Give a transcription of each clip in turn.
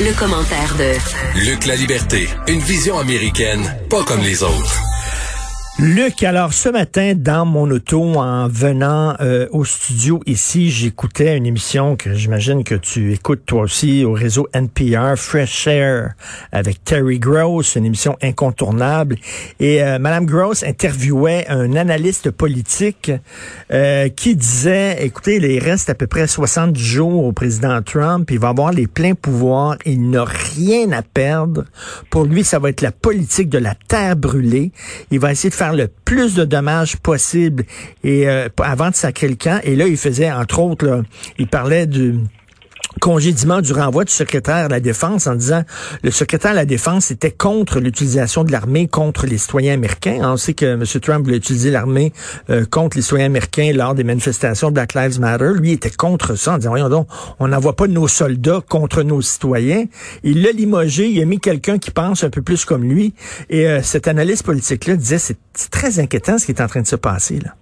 Le commentaire de Luc La Liberté, une vision américaine, pas comme les autres. Luc, alors ce matin, dans mon auto, en venant euh, au studio ici, j'écoutais une émission que j'imagine que tu écoutes toi aussi au réseau NPR, Fresh Air, avec Terry Gross, une émission incontournable. Et euh, Madame Gross interviewait un analyste politique euh, qui disait, écoutez, il reste à peu près 60 jours au président Trump, il va avoir les pleins pouvoirs, il n'a rien à perdre. Pour lui, ça va être la politique de la terre brûlée. Il va essayer de faire le plus de dommages possible et euh, avant de sacrer le camp. Et là, il faisait, entre autres, là, il parlait du congédiement du renvoi du secrétaire à la Défense en disant le secrétaire à la Défense était contre l'utilisation de l'armée contre les citoyens américains. On sait que M. Trump voulait utiliser l'armée euh, contre les citoyens américains lors des manifestations Black Lives Matter. Lui était contre ça en disant, voyons donc, on n'envoie pas nos soldats contre nos citoyens. Il l'a limogé, il a mis quelqu'un qui pense un peu plus comme lui. Et euh, cet analyste politique-là disait, c'est très inquiétant ce qui est en train de se passer. là.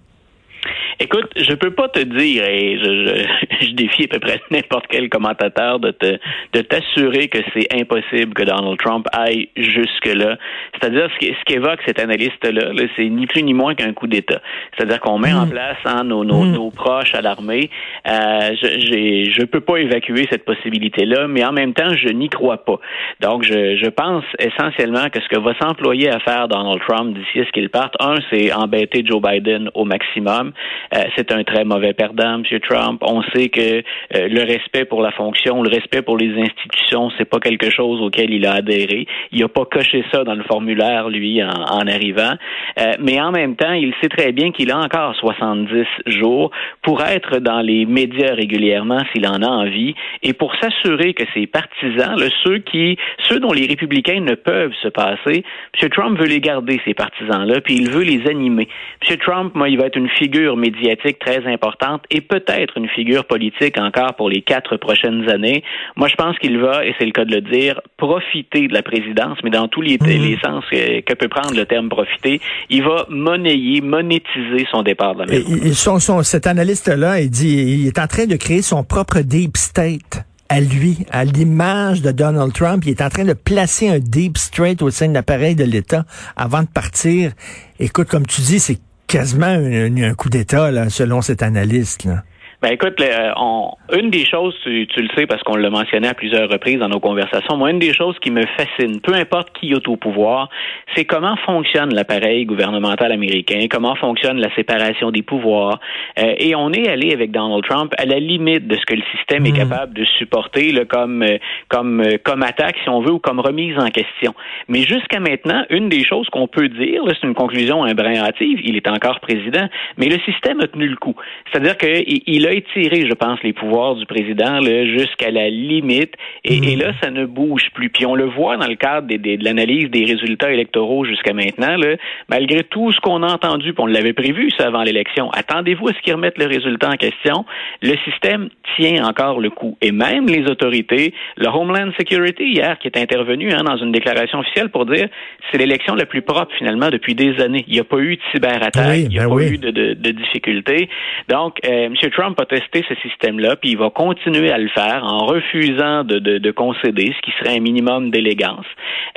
Écoute, je peux pas te dire, et je, je, défie à peu près n'importe quel commentateur de te de t'assurer que c'est impossible que Donald Trump aille jusque là. C'est-à-dire ce qu'évoque cet analyste-là, -là, c'est ni plus ni moins qu'un coup d'État. C'est-à-dire qu'on met en mm. place hein, nos, nos, mm. nos, proches à l'armée. Euh, je je peux pas évacuer cette possibilité-là, mais en même temps, je n'y crois pas. Donc, je, je pense essentiellement que ce que va s'employer à faire Donald Trump d'ici à ce qu'il parte, un, c'est embêter Joe Biden au maximum. Euh, c'est un très mauvais perdant, M. Trump. On sait que euh, le respect pour la fonction, le respect pour les institutions, c'est pas quelque chose auquel il a adhéré. Il n'a pas coché ça dans le formulaire, lui, en, arrivant. Euh, mais en même temps, il sait très bien qu'il a encore 70 jours pour être dans les médias régulièrement s'il en a envie et pour s'assurer que ses partisans, ceux qui, ceux dont les républicains ne peuvent se passer, M. Trump veut les garder, ces partisans-là, puis il veut les animer. M. Trump, moi, il va être une figure médiatique médiatique très importante et peut-être une figure politique encore pour les quatre prochaines années. Moi, je pense qu'il va, et c'est le cas de le dire, profiter de la présidence, mais dans tous les, mhm. sens que, peut prendre le terme profiter. Il va monnayer, monétiser son départ de la maison. cet analyste-là, il dit, il est en train de créer son propre deep state à lui, à l'image de Donald Trump. Il est en train de placer un deep state au sein de l'appareil de l'État avant de partir. Écoute, comme tu dis, c'est quasiment un, un coup d'État, selon cet analyste. Là. Ben écoute, euh, on, une des choses, tu, tu le sais parce qu'on l'a mentionné à plusieurs reprises dans nos conversations, moi, une des choses qui me fascine, peu importe qui est au pouvoir, c'est comment fonctionne l'appareil gouvernemental américain, comment fonctionne la séparation des pouvoirs. Euh, et on est allé avec Donald Trump à la limite de ce que le système est hmm. capable de supporter là, comme, euh, comme, comme attaque, si on veut, ou comme remise en question. Mais jusqu'à maintenant, une des choses qu'on peut dire, c'est une conclusion un brin hâtive, il est encore président, mais le système a tenu le coup. C'est-à-dire qu'il a étiré, je pense, les pouvoirs du président jusqu'à la limite. Et, et, là, ça ne bouge plus. Puis on le voit dans le cadre des, des, de l'analyse des résultats électoraux jusqu'à maintenant. Là, malgré tout ce qu'on a entendu, puis on l'avait prévu ça avant l'élection, attendez-vous à ce qu'ils remettent le résultat en question. Le système tient encore le coup. Et même les autorités, le Homeland Security hier, qui est intervenu hein, dans une déclaration officielle pour dire c'est l'élection la plus propre finalement depuis des années. Il n'y a pas eu de cyberattaque, il n'y a ben pas eu de, de, de difficultés. Donc, euh, M. Trump a tester ce système-là, puis il va continuer à le faire en refusant de, de, de concéder, ce qui serait un minimum d'élégance.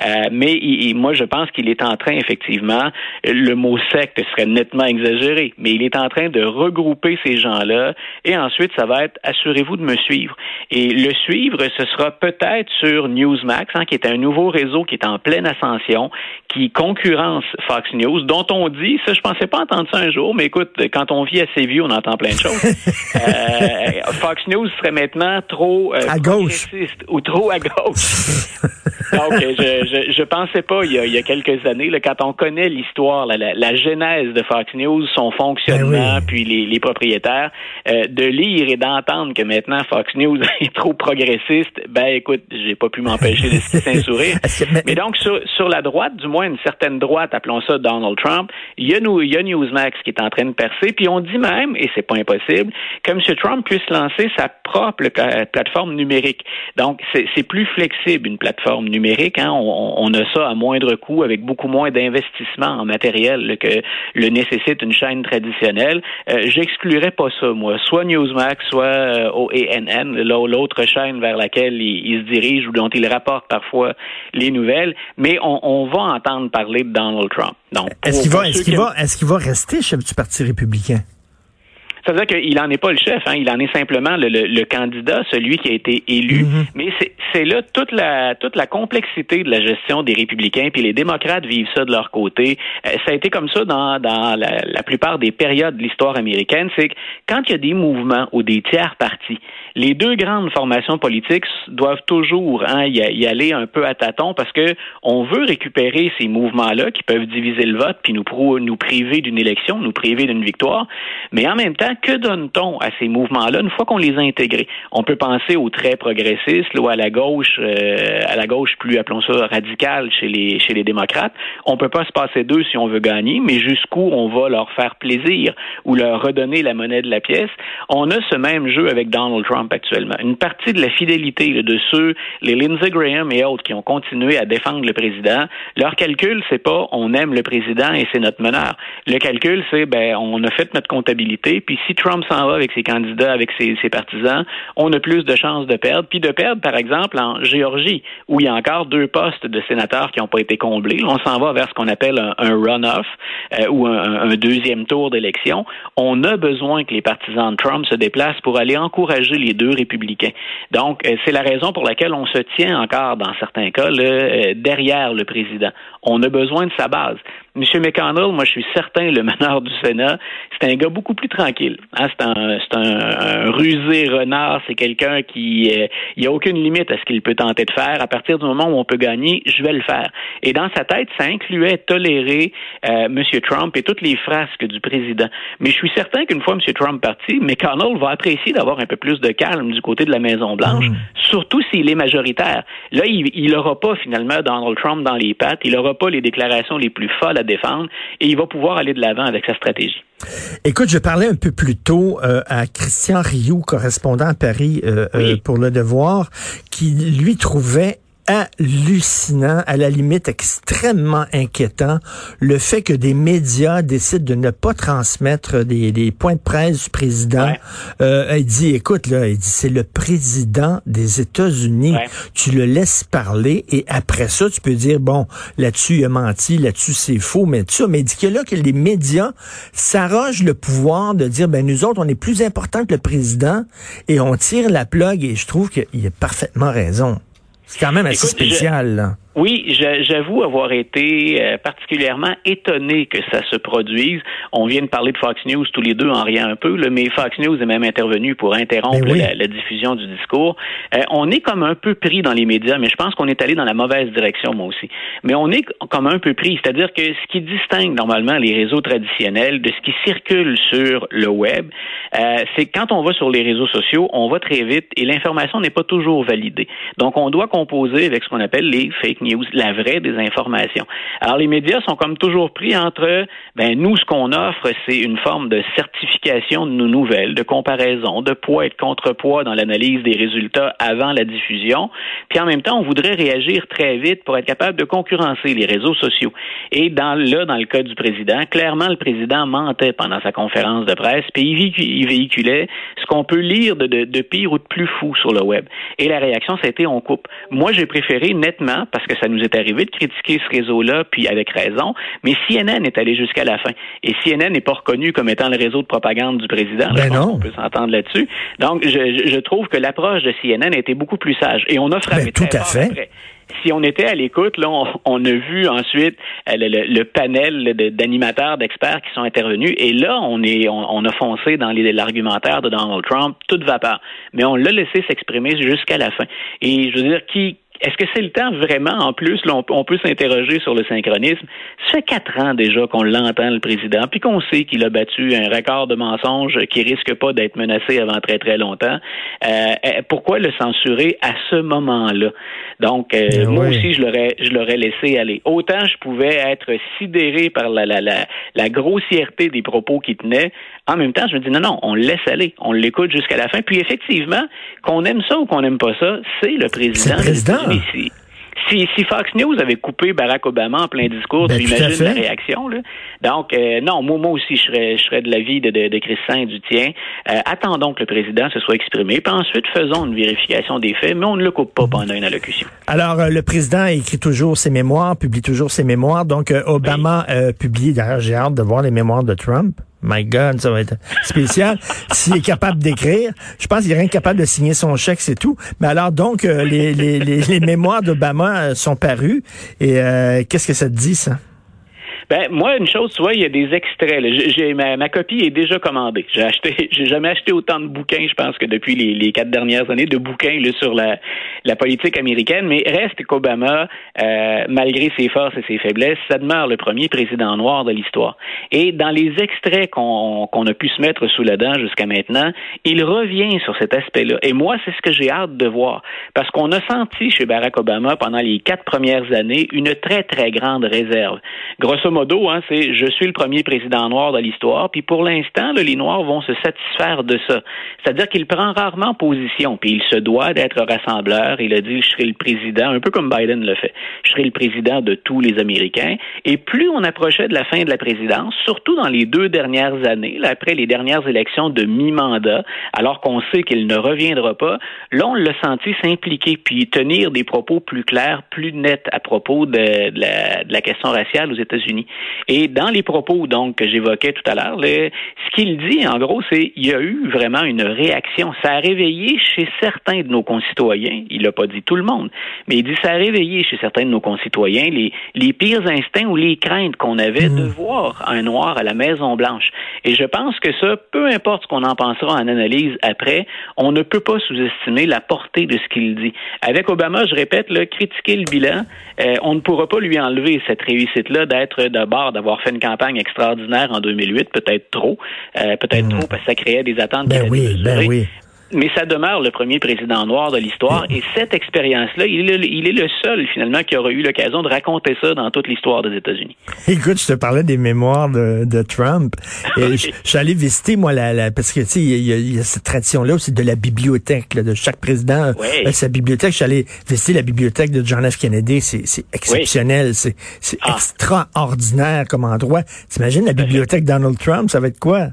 Euh, mais moi, je pense qu'il est en train, effectivement, le mot secte serait nettement exagéré, mais il est en train de regrouper ces gens-là, et ensuite, ça va être assurez-vous de me suivre. Et le suivre, ce sera peut-être sur Newsmax, hein, qui est un nouveau réseau qui est en pleine ascension, qui concurrence Fox News, dont on dit, ça, je pensais pas entendre ça un jour, mais écoute, quand on vit assez vieux, on entend plein de choses. Euh, Fox News serait maintenant trop euh, à gauche ou trop à gauche. Donc, je, je, je, pensais pas il y a, il y a quelques années, là, quand on connaît l'histoire, la, la, genèse de Fox News, son fonctionnement, ben puis les, les propriétaires, euh, de lire et d'entendre que maintenant Fox News est trop progressiste, ben écoute, j'ai pas pu m'empêcher de sourire. Mais donc, sur, sur la droite, du moins une certaine droite, appelons ça Donald Trump, il y, a, il y a Newsmax qui est en train de percer, puis on dit même, et c'est pas impossible, que M. Trump puisse lancer sa propre plateforme numérique. Donc, c'est plus flexible, une plateforme numérique. Hein. On, a ça à moindre coût avec beaucoup moins d'investissement en matériel que le nécessite une chaîne traditionnelle. Euh, J'exclurais pas ça, moi. Soit Newsmax, soit euh, OANN, l'autre chaîne vers laquelle il, se dirige ou dont il rapporte parfois les nouvelles. Mais on, on va entendre parler de Donald Trump. Est-ce qu'il va, est-ce qu'il va, est-ce qu'il va rester chef du Parti républicain? Ça veut dire qu'il n'en est pas le chef, hein, il en est simplement le, candidat, celui qui a été élu. Mm-hmm. Mais c'est là toute la toute la complexité de la gestion des républicains, puis les démocrates vivent ça de leur côté. Euh, ça a été comme ça dans, dans la, la plupart des périodes de l'histoire américaine, c'est que quand il y a des mouvements ou des tiers partis, les deux grandes formations politiques doivent toujours hein, y, aller un peu à tâtons parce que on veut récupérer ces mouvements-là qui peuvent diviser le vote puis nous, nous priver d'une élection, nous priver d'une victoire. Mais en même temps, que donne-t-on à ces mouvements-là? Une fois qu'on les a intégrés? On peut penser aux très progressistes ou à la gauche, euh, à la gauche plus, appelons ça, radicale chez les, chez les démocrates. On peut pas se passer d'eux si on veut gagner, mais jusqu'où on va leur faire plaisir ou leur redonner la monnaie de la pièce? On a ce même jeu avec Donald Trump actuellement. Une partie de la fidélité de ceux, les Lindsey Graham et autres, qui ont continué à défendre le président, leur calcul, c'est pas on aime le président et c'est notre meneur. Le calcul, c'est ben on a fait notre comptabilité, puis si Trump s'en va avec ses candidats, avec ses, partisans, on a plus de chances de perdre. Puis de perdre, par exemple, en Géorgie, où il y a encore deux postes de sénateurs qui n'ont pas été comblés. On s'en va vers ce qu'on appelle un, run-off euh, ou un, deuxième tour d'élection. On a besoin que les partisans de Trump se déplacent pour aller encourager les deux républicains. Donc, euh, c'est la raison pour laquelle on se tient encore, dans certains cas, euh, derrière le président. On a besoin de sa base. M. McConnell, moi, je suis certain, le meneur du Sénat, c'est un gars beaucoup plus tranquille. Hein? C'est un, c'est un, rusé renard. C'est quelqu'un qui, euh, il n'y a aucune limite à ce qu'il peut tenter de faire. À partir du moment où on peut gagner, je vais le faire. Et dans sa tête, ça incluait tolérer euh, M. Trump et toutes les frasques du président. Mais je suis certain qu'une fois M. Trump parti, McConnell va apprécier d'avoir un peu plus de calme du côté de la Maison Blanche, mm. surtout s'il est majoritaire. Là, il n'aura pas finalement Donald Trump dans les pattes. Il n'aura pas les déclarations les plus folles défendre et il va pouvoir aller de l'avant avec sa stratégie. Écoute, je parlais un peu plus tôt euh, à Christian Rioux, correspondant à Paris euh, euh, pour Le Devoir, qui lui trouvait hallucinant, à la limite extrêmement inquiétant, le fait que des médias décident de ne pas transmettre des, des points de presse du président. Euh, il dit, écoute, là, il dit, c'est le président des États-Unis. Tu le laisses parler et après ça, tu peux dire, bon, là-dessus, il a menti, là-dessus, c'est faux, mais tout ça. Mais il dit que là, que les médias s'arrogent le pouvoir de dire, ben, nous autres, on est plus important que le président et on tire la plug et je trouve qu'il a parfaitement raison. C'est quand même assez spécial. Oui, j'avoue avoir été euh, particulièrement étonné que ça se produise. On vient de parler de Fox News tous les deux en rien un peu, mais Fox News est même intervenu pour interrompre ben la, diffusion du discours. Euh, on est comme un peu pris dans les médias, mais je pense qu'on est allé dans la mauvaise direction, moi aussi. Mais on est comme un peu pris, c'est-à-dire que ce qui distingue normalement les réseaux traditionnels de ce qui circule sur le web, euh, c'est que quand on va sur les réseaux sociaux, on va très vite et l'information n'est pas toujours validée. Donc, on doit composer avec ce qu'on appelle les fake news, la vraie des informations. Alors, les médias sont comme toujours pris entre, ben, nous, ce qu'on offre, c'est une forme de certification de nos nouvelles, de comparaison, de poids et de contrepoids dans l'analyse des résultats avant la diffusion. Puis, en même temps, on voudrait réagir très vite pour être capable de concurrencer les réseaux sociaux. Et là, dans le cas du président, clairement, le président mentait pendant sa conférence de presse, puis il véhiculait ce qu'on peut lire de, pire ou de plus fou sur le web. Et la réaction, ça a été on coupe. Moi, j'ai préféré nettement, parce que ça nous est arrivé de critiquer ce réseau-là, puis avec raison, mais CNN est allé jusqu'à la fin. Et CNN n'est pas reconnu comme étant le réseau de propagande du président. Ben non. On peut s'entendre là-dessus. Donc, je, je, trouve que l'approche de CNN a été beaucoup plus sage. Et on a frappé ben, tout à fait si on était à l'écoute, là, on, a vu ensuite euh, le, panel d'animateurs, d'experts qui sont intervenus, et là, on est, on, a foncé dans l'argumentaire de Donald Trump, toute vapeur. Mais on l'a laissé s'exprimer jusqu'à la fin. Et je veux dire, qui, est-ce que c'est le temps vraiment, en plus, là, on, peut s'interroger sur le synchronisme? Ça fait quatre ans déjà qu'on l'entend, le président, puis qu'on sait qu'il a battu un record de mensonges qui risque pas d'être menacé avant très, très longtemps. Euh, euh pourquoi le censurer à ce moment-là? Donc, euh, ben moi aussi, je l'aurais, je l'aurais laissé aller. Autant je pouvais être sidéré par la, la, la, la grossièreté des propos qu'il tenait, en même temps, je me dis non, non, on le laisse aller, on l'écoute jusqu'à la fin. Puis effectivement, qu'on aime ça ou qu'on n'aime pas ça, c'est le président. C'est le président. Si, si Fox News avait coupé Barack Obama en plein discours, Ben, tu imagines la réaction. Là? Donc, euh, non, moi, moi aussi, je serais, je serais de l'avis de, de, de Christian et du tien. Euh, attendons que le président se soit exprimé, puis ensuite faisons une vérification des faits, mais on ne le coupe pas pendant une allocution. Alors, euh, le président écrit toujours ses mémoires, publie toujours ses mémoires. Donc, euh, Obama euh, publie, d'ailleurs, j'ai hâte de voir les mémoires de Trump. My God, ça va être spécial. S'il est capable d'écrire, je pense qu'il est rien que capable de signer son chèque, c'est tout. Mais alors, donc, euh, les, les, les, les mémoires d'Obama euh, sont parues. Et euh, qu'est-ce que ça te dit, ça? Ben moi, une chose, tu vois, il y a des extraits. j'ai- ma, ma copie est déjà commandée. J'ai acheté, j'ai jamais acheté autant de bouquins, je pense que depuis les, les quatre dernières années, de bouquins là, sur la, la politique américaine. Mais reste qu'Obama, euh, malgré ses forces et ses faiblesses, ça demeure le premier président noir de l'histoire. Et dans les extraits qu'on, qu'on a pu se mettre sous la dent jusqu'à maintenant, il revient sur cet aspect-là. Et moi, c'est ce que j'ai hâte de voir, parce qu'on a senti chez Barack Obama pendant les quatre premières années une très très grande réserve. Grosso modo, hein, c'est je suis le premier président noir de l'histoire, puis pour l'instant, les Noirs vont se satisfaire de ça. C'est-à-dire qu'il prend rarement position, puis il se doit d'être rassembleur. Il a dit je serai le président, un peu comme Biden le fait. Je serai le président de tous les Américains. Et plus on approchait de la fin de la présidence, surtout dans les deux dernières années, là, après les dernières élections de mi-mandat, alors qu'on sait qu'il ne reviendra pas, là on l'a senti s'impliquer puis tenir des propos plus clairs, plus nets à propos de la, de la question raciale aux États-Unis. Et dans les propos donc que j'évoquais tout à l'heure, ce qu'il dit en gros, c'est il y a eu vraiment une réaction. Ça a réveillé chez certains de nos concitoyens, il l'a pas dit tout le monde, mais il dit ça a réveillé chez certains de nos concitoyens les, les pires instincts ou les craintes qu'on avait de voir un noir à la Maison Blanche. Et je pense que ça, peu importe ce qu'on en pensera en analyse après, on ne peut pas sous-estimer la portée de ce qu'il dit. Avec Obama, je répète, là, critiquer le bilan, euh, on ne pourra pas lui enlever cette réussite-là d'être d'abord d'avoir fait une campagne extraordinaire en 2008, peut-être trop, euh, peut-être trop parce que ça créait des attentes. Ben oui, ben oui. Mais ça demeure le premier président noir de l'histoire et cette expérience-là, il, est le- il est le seul finalement qui aura eu l'occasion de raconter ça dans toute l'histoire des États-Unis. Écoute, je te parlais des mémoires de, de Trump. Et Oui. je, je suis allé visiter, moi, la, la- parce que, tu sais, il y, a- il y a cette tradition-là aussi de la bibliothèque, là, de chaque président Oui. sa bibliothèque. Je suis allé visiter la bibliothèque de John F. Kennedy. C'est exceptionnel. C'est c'est Ah. extraordinaire comme endroit. T'imagines la bibliothèque Donald Trump, ça va être quoi?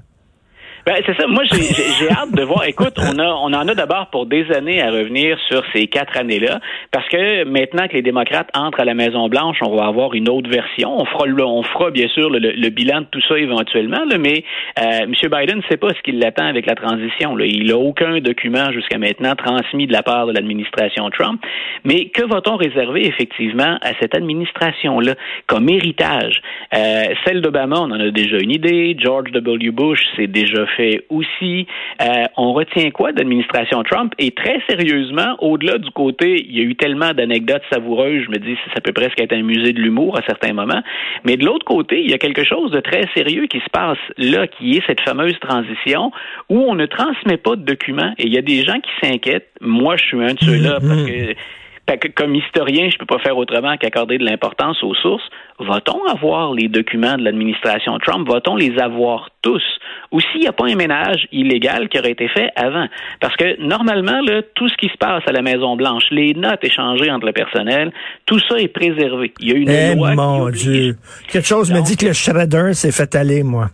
Ben, c'est ça. Moi, j'ai- hâte de voir. Écoute, on a, on en a d'abord pour des années à revenir sur ces quatre années-là, parce que maintenant que les démocrates entrent à la Maison Blanche, on va avoir une autre version. On fera, le- on fera bien sûr le, le bilan de tout ça éventuellement, là, mais euh, M. Biden ne sait pas ce qui l'attend avec la transition. Là. Il n'a aucun document jusqu'à maintenant transmis de la part de l'administration Trump. Mais que va-t-on réserver effectivement à cette administration-là comme héritage? Euh, celle d'Obama, on en a déjà une idée. George W. Bush, c'est déjà aussi. Euh, on retient quoi de l'administration Trump? Et très sérieusement, au-delà du côté, il y a eu tellement d'anecdotes savoureuses, je me dis, ça peut presque être un musée de l'humour à certains moments. Mais de l'autre côté, il y a quelque chose de très sérieux qui se passe là, qui est cette fameuse transition où on ne transmet pas de documents. Et il y a des gens qui s'inquiètent. Moi, je suis un de ceux-là parce que que comme historien, je peux pas faire autrement qu'accorder de l'importance aux sources. Va-t-on avoir les documents de l'administration Trump? Va-t-on les avoir tous? Ou s'il n'y a pas un ménage illégal qui aurait été fait avant? Parce que normalement, là, tout ce qui se passe à la Maison-Blanche, les notes échangées entre le personnel, tout ça est préservé. Il y a une Eh loi mon Dieu. Quelque chose me dit que le shredder s'est fait aller, moi.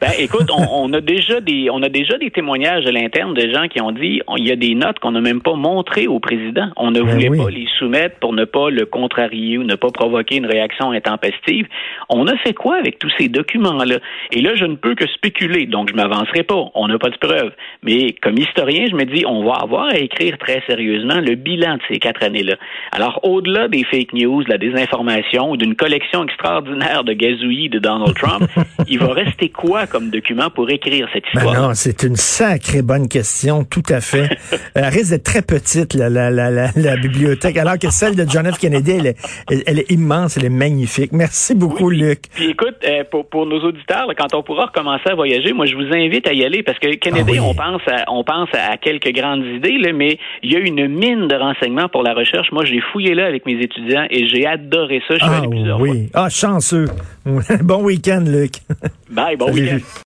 Ben, écoute, on, on a déjà des, on a déjà des témoignages à l'interne de gens qui ont dit, il y a des notes qu'on n'a même pas montrées au président. On ne Ben voulait oui. pas les soumettre pour ne pas le contrarier ou ne pas provoquer une réaction intempestive. On a fait quoi avec tous ces documents-là? Et là, je ne peux que spéculer, donc je m'avancerai pas. On n'a pas de preuves. Mais comme historien, je me dis, on va avoir à écrire très sérieusement le bilan de ces quatre années-là. Alors, au-delà des fake news, de la désinformation ou d'une collection extraordinaire de gazouillis de Donald Trump, il va rester quoi comme document pour écrire cette Ben histoire? non, c'est une sacrée bonne question, tout à fait. Elle risque d'être très petite, la, la, la, la, bibliothèque, alors que celle de John F. Kennedy, elle est, elle, elle est immense, elle est magnifique. Merci beaucoup, Oui, Luc. Puis écoute, euh, pour, pour nos auditeurs, là, quand on pourra recommencer à voyager, moi je vous invite à y aller parce que Kennedy, Ah oui. on pense à, on pense à quelques grandes idées, là, mais il y a une mine de renseignements pour la recherche. Moi, j'ai fouillé là avec mes étudiants et j'ai adoré ça. Je suis Ah allé plusieurs fois. oui. Ah, chanceux. bon week-end, Luc. Bye, bon Week-end.